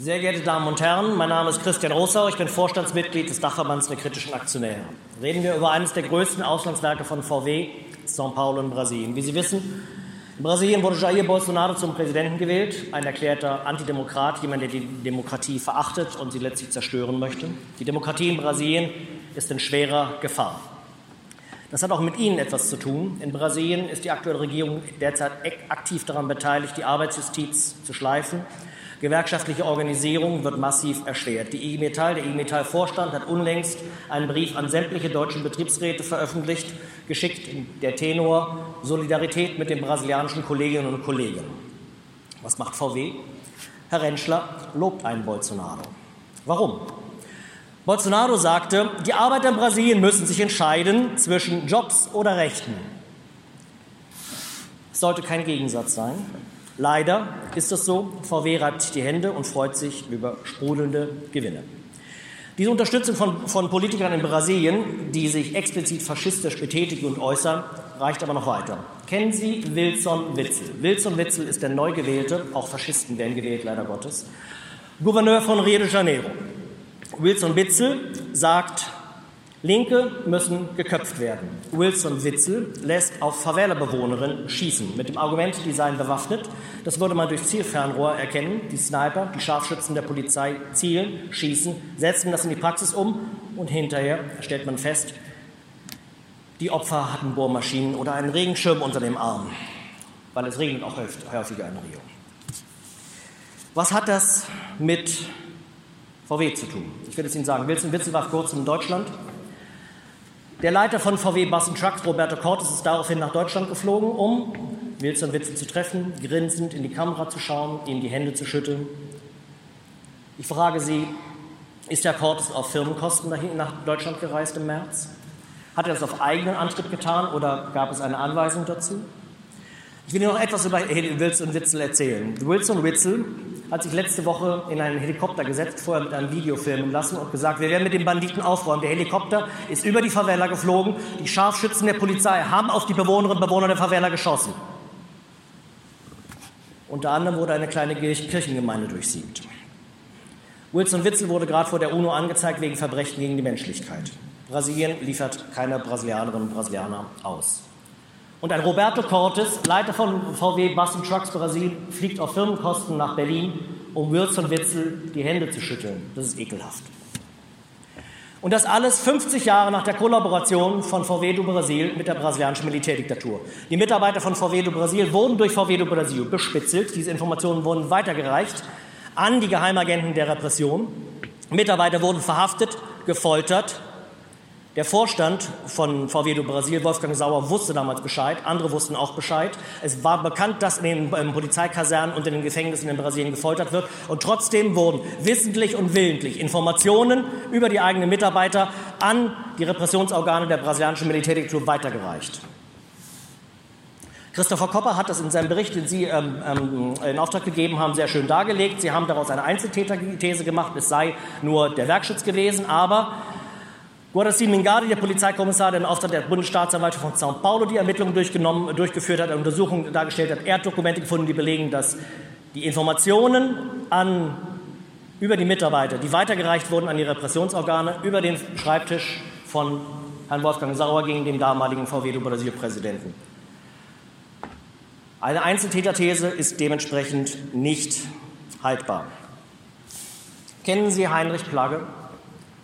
Sehr geehrte Damen und Herren, mein Name ist Christian Rossau, ich bin Vorstandsmitglied des Dachverbands der kritischen Aktionäre. Reden wir über eines der größten Auslandswerke von VW, São Paulo in Brasilien. Wie Sie wissen, in Brasilien wurde Jair Bolsonaro zum Präsidenten gewählt, ein erklärter Antidemokrat, jemand, der die Demokratie verachtet und sie letztlich zerstören möchte. Die Demokratie in Brasilien ist in schwerer Gefahr. Das hat auch mit Ihnen etwas zu tun. In Brasilien ist die aktuelle Regierung derzeit aktiv daran beteiligt, die Arbeitsjustiz zu schleifen. Gewerkschaftliche Organisierung wird massiv erschwert. Die IG Metall, der IG Metall Vorstand hat unlängst einen Brief an sämtliche deutschen Betriebsräte veröffentlicht, geschickt der Tenor Solidarität mit den brasilianischen Kolleginnen und Kollegen. Was macht VW? Herr Rentschler lobt einen Bolsonaro. Warum? Bolsonaro sagte, die Arbeiter in Brasilien müssen sich entscheiden zwischen Jobs oder Rechten. Es sollte kein Gegensatz sein. Leider ist es so, VW reibt die Hände und freut sich über sprudelnde Gewinne. Diese Unterstützung von, von, Politikern in Brasilien, die sich explizit faschistisch betätigen und äußern, reicht aber noch weiter. Kennen Sie Wilson Witzel? Wilson Witzel ist der neu gewählte, auch Faschisten werden gewählt, leider Gottes, Gouverneur von Rio de Janeiro. Wilson Witzel sagt, Linke müssen geköpft werden. Wilson Witzel lässt auf Favela-Bewohnerinnen schießen, mit dem Argument, die seien bewaffnet. Das würde man durch Zielfernrohr erkennen. Die Sniper, die Scharfschützen der Polizei zielen, schießen, setzen das in die Praxis um und hinterher stellt man fest, die Opfer hatten Bohrmaschinen oder einen Regenschirm unter dem Arm, weil es regnet auch häufiger in Rio. Was hat das mit VW zu tun? Ich will es Ihnen sagen. Wilson Witzel war vor kurzem in Deutschland der Leiter von VW Bus Trucks, Roberto Cortes, ist daraufhin nach Deutschland geflogen, um Wilson Witzel zu treffen, grinsend in die Kamera zu schauen, ihm die Hände zu schütteln. Ich frage Sie, ist Herr Cortes auf Firmenkosten nach Deutschland gereist im März? Hat er das auf eigenen Antritt getan oder gab es eine Anweisung dazu? Ich will Ihnen noch etwas über Wilson Witzel erzählen. Wilson Witzel hat sich letzte Woche in einen Helikopter gesetzt, vorher mit einem Video filmen lassen und gesagt, wir werden mit den Banditen aufräumen. Der Helikopter ist über die Favela geflogen. Die Scharfschützen der Polizei haben auf die Bewohnerinnen und Bewohner der Favela geschossen. Unter anderem wurde eine kleine Kirchengemeinde durchsiebt. Wilson Witzel wurde gerade vor der UNO angezeigt wegen Verbrechen gegen die Menschlichkeit. Brasilien liefert keine Brasilianerinnen und Brasilianer aus. Und ein Roberto Cortes, Leiter von VW Bus Trucks Brasil, fliegt auf Firmenkosten nach Berlin, um Wilson Witzel die Hände zu schütteln. Das ist ekelhaft. Und das alles 50 Jahre nach der Kollaboration von VW do Brasil mit der brasilianischen Militärdiktatur. Die Mitarbeiter von VW do Brasil wurden durch VW do Brasil bespitzelt. Diese Informationen wurden weitergereicht an die Geheimagenten der Repression. Mitarbeiter wurden verhaftet, gefoltert der Vorstand von VW do Brasil, Wolfgang Sauer, wusste damals Bescheid, andere wussten auch Bescheid. Es war bekannt, dass in den ähm, Polizeikasernen und in den Gefängnissen in Brasilien gefoltert wird. Und trotzdem wurden wissentlich und willentlich Informationen über die eigenen Mitarbeiter an die Repressionsorgane der brasilianischen Militärdiktatur weitergereicht. Christopher Kopper hat das in seinem Bericht, den Sie ähm, ähm, in Auftrag gegeben haben, sehr schön dargelegt. Sie haben daraus eine Einzeltäterthese gemacht, es sei nur der Werkschutz gewesen, aber Guaraci Mingari, der Polizeikommissar, der in Auftrag der Bundesstaatsanwaltschaft von São Paulo die Ermittlungen durchgenommen, durchgeführt hat, eine Untersuchung dargestellt hat. Er hat Dokumente gefunden, die belegen, dass die Informationen an, über die Mitarbeiter, die weitergereicht wurden an die Repressionsorgane, über den Schreibtisch von Herrn Wolfgang Sauer gegen den damaligen VW do Brasil-Präsidenten. Eine Einzeltäterthese ist dementsprechend nicht haltbar. Kennen Sie Heinrich Plagge?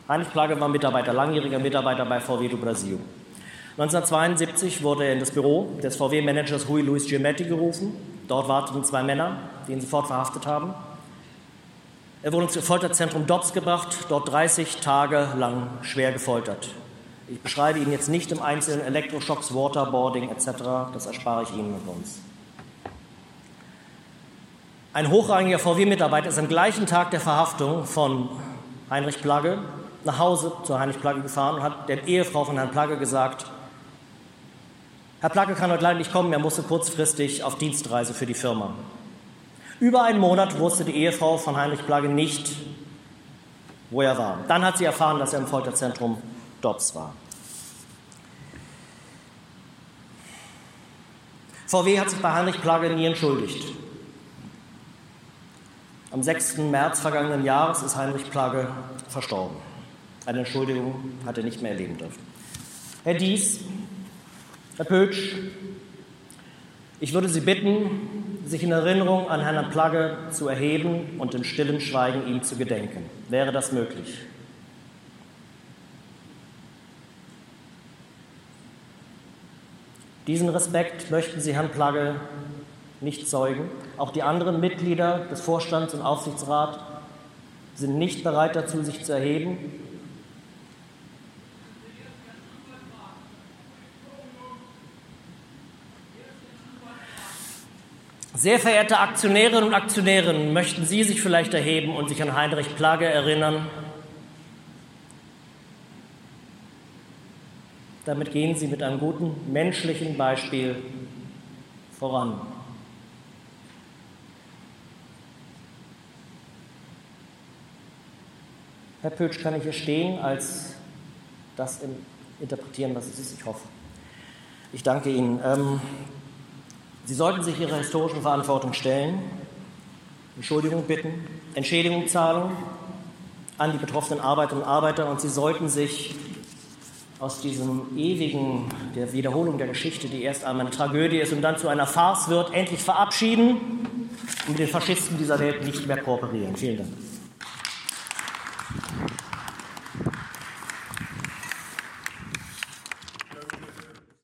Heinrich Plage war Mitarbeiter, langjähriger Mitarbeiter bei VW do Brasil. 1972 wurde er in das Büro des VW-Managers Rui Luis Giametti gerufen. Dort warteten zwei Männer, die ihn sofort verhaftet haben. Er wurde ins Folterzentrum Dobbs gebracht, dort 30 Tage lang schwer gefoltert. Ich beschreibe Ihnen jetzt nicht im Einzelnen Elektroschocks, Waterboarding etc., das erspare ich Ihnen mit uns. Ein hochrangiger VW-Mitarbeiter ist am gleichen Tag der Verhaftung von Heinrich Plagge nach Hause zu Heinrich Plagge gefahren und hat der Ehefrau von Herrn Plagge gesagt, Herr Plagge kann heute leider nicht kommen, er musste kurzfristig auf Dienstreise für die Firma. Über einen Monat wusste die Ehefrau von Heinrich Plagge nicht, wo er war. Dann hat sie erfahren, dass er im Folterzentrum Dobbs war. VW hat sich bei Heinrich Plagge nie entschuldigt. Am 6. März vergangenen Jahres ist Heinrich Plagge verstorben. Eine Entschuldigung hat er nicht mehr erleben dürfen. Herr Dies, Herr Pötsch, ich würde Sie bitten, sich in Erinnerung an Herrn Plagge zu erheben und in stillem Schweigen ihm zu gedenken. Wäre das möglich? Diesen Respekt möchten Sie Herrn Plagge nicht zeugen. Auch die anderen Mitglieder des Vorstands und Aufsichtsrats sind nicht bereit dazu, sich zu erheben. Sehr verehrte Aktionärinnen und Aktionäre, möchten Sie sich vielleicht erheben und sich an Heinrich Plagge erinnern? Damit gehen Sie mit einem guten menschlichen Beispiel voran. Herr Pötsch, kann ich hier stehen, als das interpretieren, was es ist? Ich hoffe. Ich danke Ihnen. Ähm, Sie sollten sich Ihrer historischen Verantwortung stellen, Entschuldigung bitten, Entschädigung zahlen an die betroffenen Arbeiterinnen und Arbeiter und Sie sollten sich aus diesem ewigen, der Wiederholung der Geschichte, die erst einmal eine Tragödie ist und dann zu einer Farce wird, endlich verabschieden und mit den Faschisten dieser Welt nicht mehr kooperieren. Vielen Dank.